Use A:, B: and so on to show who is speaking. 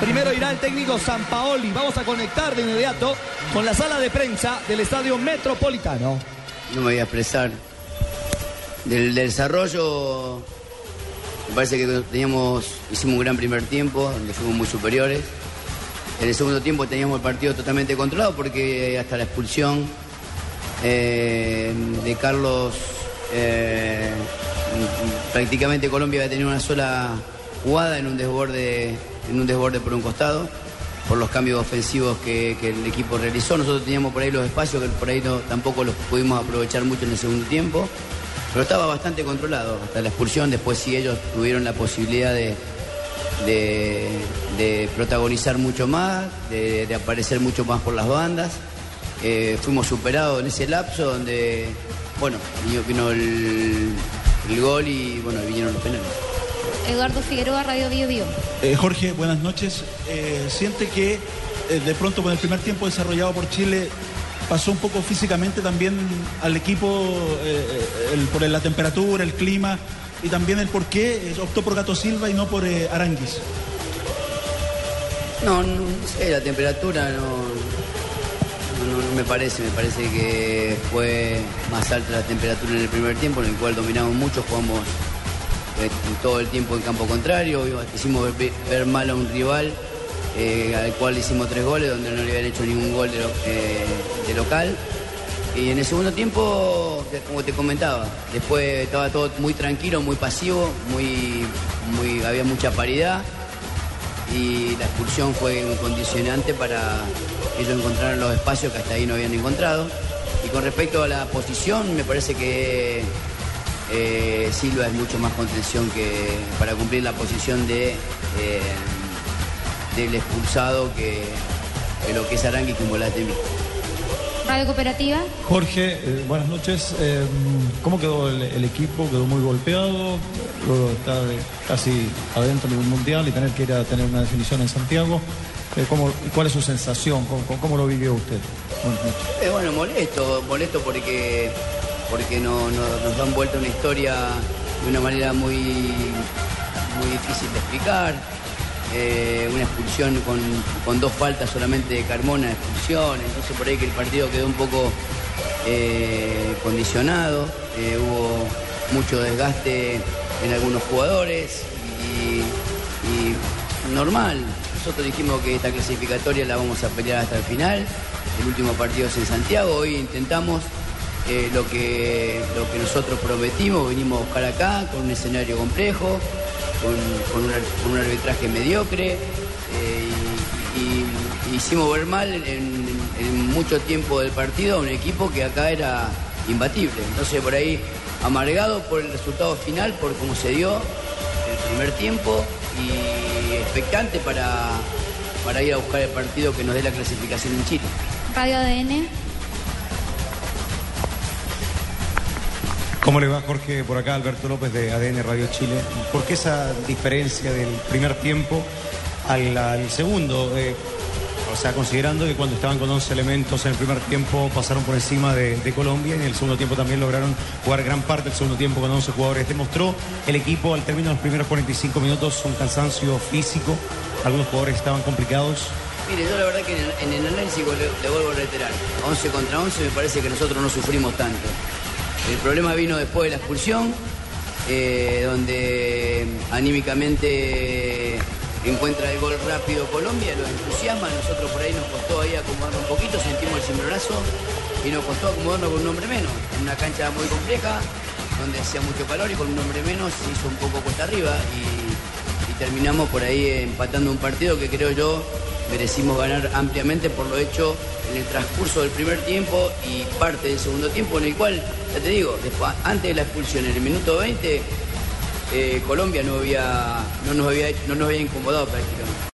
A: Primero irá el técnico Sampaoli. Vamos a conectar de inmediato con la sala de prensa del Estadio Metropolitano.
B: No me voy a expresar. Del, desarrollo, me parece que teníamos, hicimos un gran primer tiempo, donde fuimos muy superiores. En el segundo tiempo teníamos el partido totalmente controlado porque hasta la expulsión eh, de Carlos, eh, prácticamente Colombia había tenido una sola jugada en un desborde, en un desborde por un costado, por los cambios ofensivos que, el equipo realizó. Nosotros teníamos por ahí los espacios que por ahí no, tampoco los pudimos aprovechar mucho en el segundo tiempo, pero estaba bastante controlado hasta la expulsión. Después sí ellos tuvieron la posibilidad de, de, protagonizar mucho más, de, aparecer mucho más por las bandas. Eh, fuimos superados en ese lapso donde, bueno, vino el, el gol y bueno, vinieron los penales.
C: Eduardo Figueroa, Radio Bio Bio.
D: Eh, Jorge, buenas noches. Eh, siente que eh, de pronto con el primer tiempo desarrollado por Chile pasó un poco físicamente también al equipo por la temperatura, el clima y también el por qué optó por Gato Silva y no por Aranguis.
B: No, no, sé, la temperatura no, no, me parece, me parece que fue más alta la temperatura en el primer tiempo, en el cual dominamos mucho, jugamos todo el tiempo en campo contrario, hicimos ver, mal a un rival eh, al cual hicimos tres goles, donde no le habían hecho ningún gol eh, de, local. Y en el segundo tiempo, como te comentaba, después estaba todo muy tranquilo, muy pasivo, muy, había mucha paridad y la expulsión fue un condicionante para ellos encontraran los espacios que hasta ahí no habían encontrado. Y con respecto a la posición, me parece que eh, Silva es mucho más contención que para cumplir la posición de eh, del expulsado que, lo que es Arangui como la mí.
C: Radio Cooperativa.
E: Jorge, eh, buenas noches. ¿Cómo quedó el, equipo? ¿Quedó muy golpeado? Luego está casi adentro de un mundial y tener que ir a tener una definición en Santiago. ¿cómo, ¿Cuál es su sensación? ¿Cómo, lo vivió usted?
B: bueno, molesto, molesto porque porque no, nos dan vuelta una historia de una manera muy, muy difícil de explicar. Eh, una expulsión con, dos faltas solamente de Carmona, expulsión, entonces por ahí que el partido quedó un poco eh, condicionado, eh, hubo mucho desgaste en algunos jugadores y normal. Nosotros dijimos que esta clasificatoria la vamos a pelear hasta el final. El último partido es en Santiago, hoy intentamos eh, lo, que, lo que nosotros prometimos, venimos a buscar acá con un escenario complejo, con, un, arbitraje mediocre eh, y, hicimos ver mal en, mucho tiempo del partido a un equipo que acá era imbatible. Entonces por ahí amargado por el resultado final, por cómo se dio el primer tiempo y expectante para, para ir a buscar el partido que nos dé la clasificación en Chile.
C: Radio ADN.
F: ¿Cómo le va Jorge? Por acá Alberto López de ADN Radio Chile. ¿Por qué esa diferencia del primer tiempo al, segundo? Eh, o sea, considerando que cuando estaban con 11 elementos en el primer tiempo pasaron por encima de, Colombia y en el segundo tiempo también lograron jugar gran parte del segundo tiempo con 11 jugadores. Demostró el equipo al término de los primeros 45 minutos un cansancio físico. Algunos jugadores estaban complicados.
B: Mire, yo la verdad que en el, análisis le, le, vuelvo a reiterar. 11 contra 11 me parece que nosotros no sufrimos tanto. El problema vino después de la expulsión, eh, donde anímicamente encuentra el gol rápido Colombia, lo entusiasma, nosotros por ahí nos costó ahí acomodarnos un poquito, sentimos el cimbronazo y nos costó acomodarnos con un hombre menos, en una cancha muy compleja, donde hacía mucho calor y con un hombre menos se hizo un poco cuesta arriba y, y terminamos por ahí empatando un partido que creo yo merecimos ganar ampliamente por lo hecho en el transcurso del primer tiempo y parte del segundo tiempo, en el cual, ya te digo, antes de la expulsión, en el minuto 20, eh, Colombia no, había, no, nos había, no nos había incomodado prácticamente.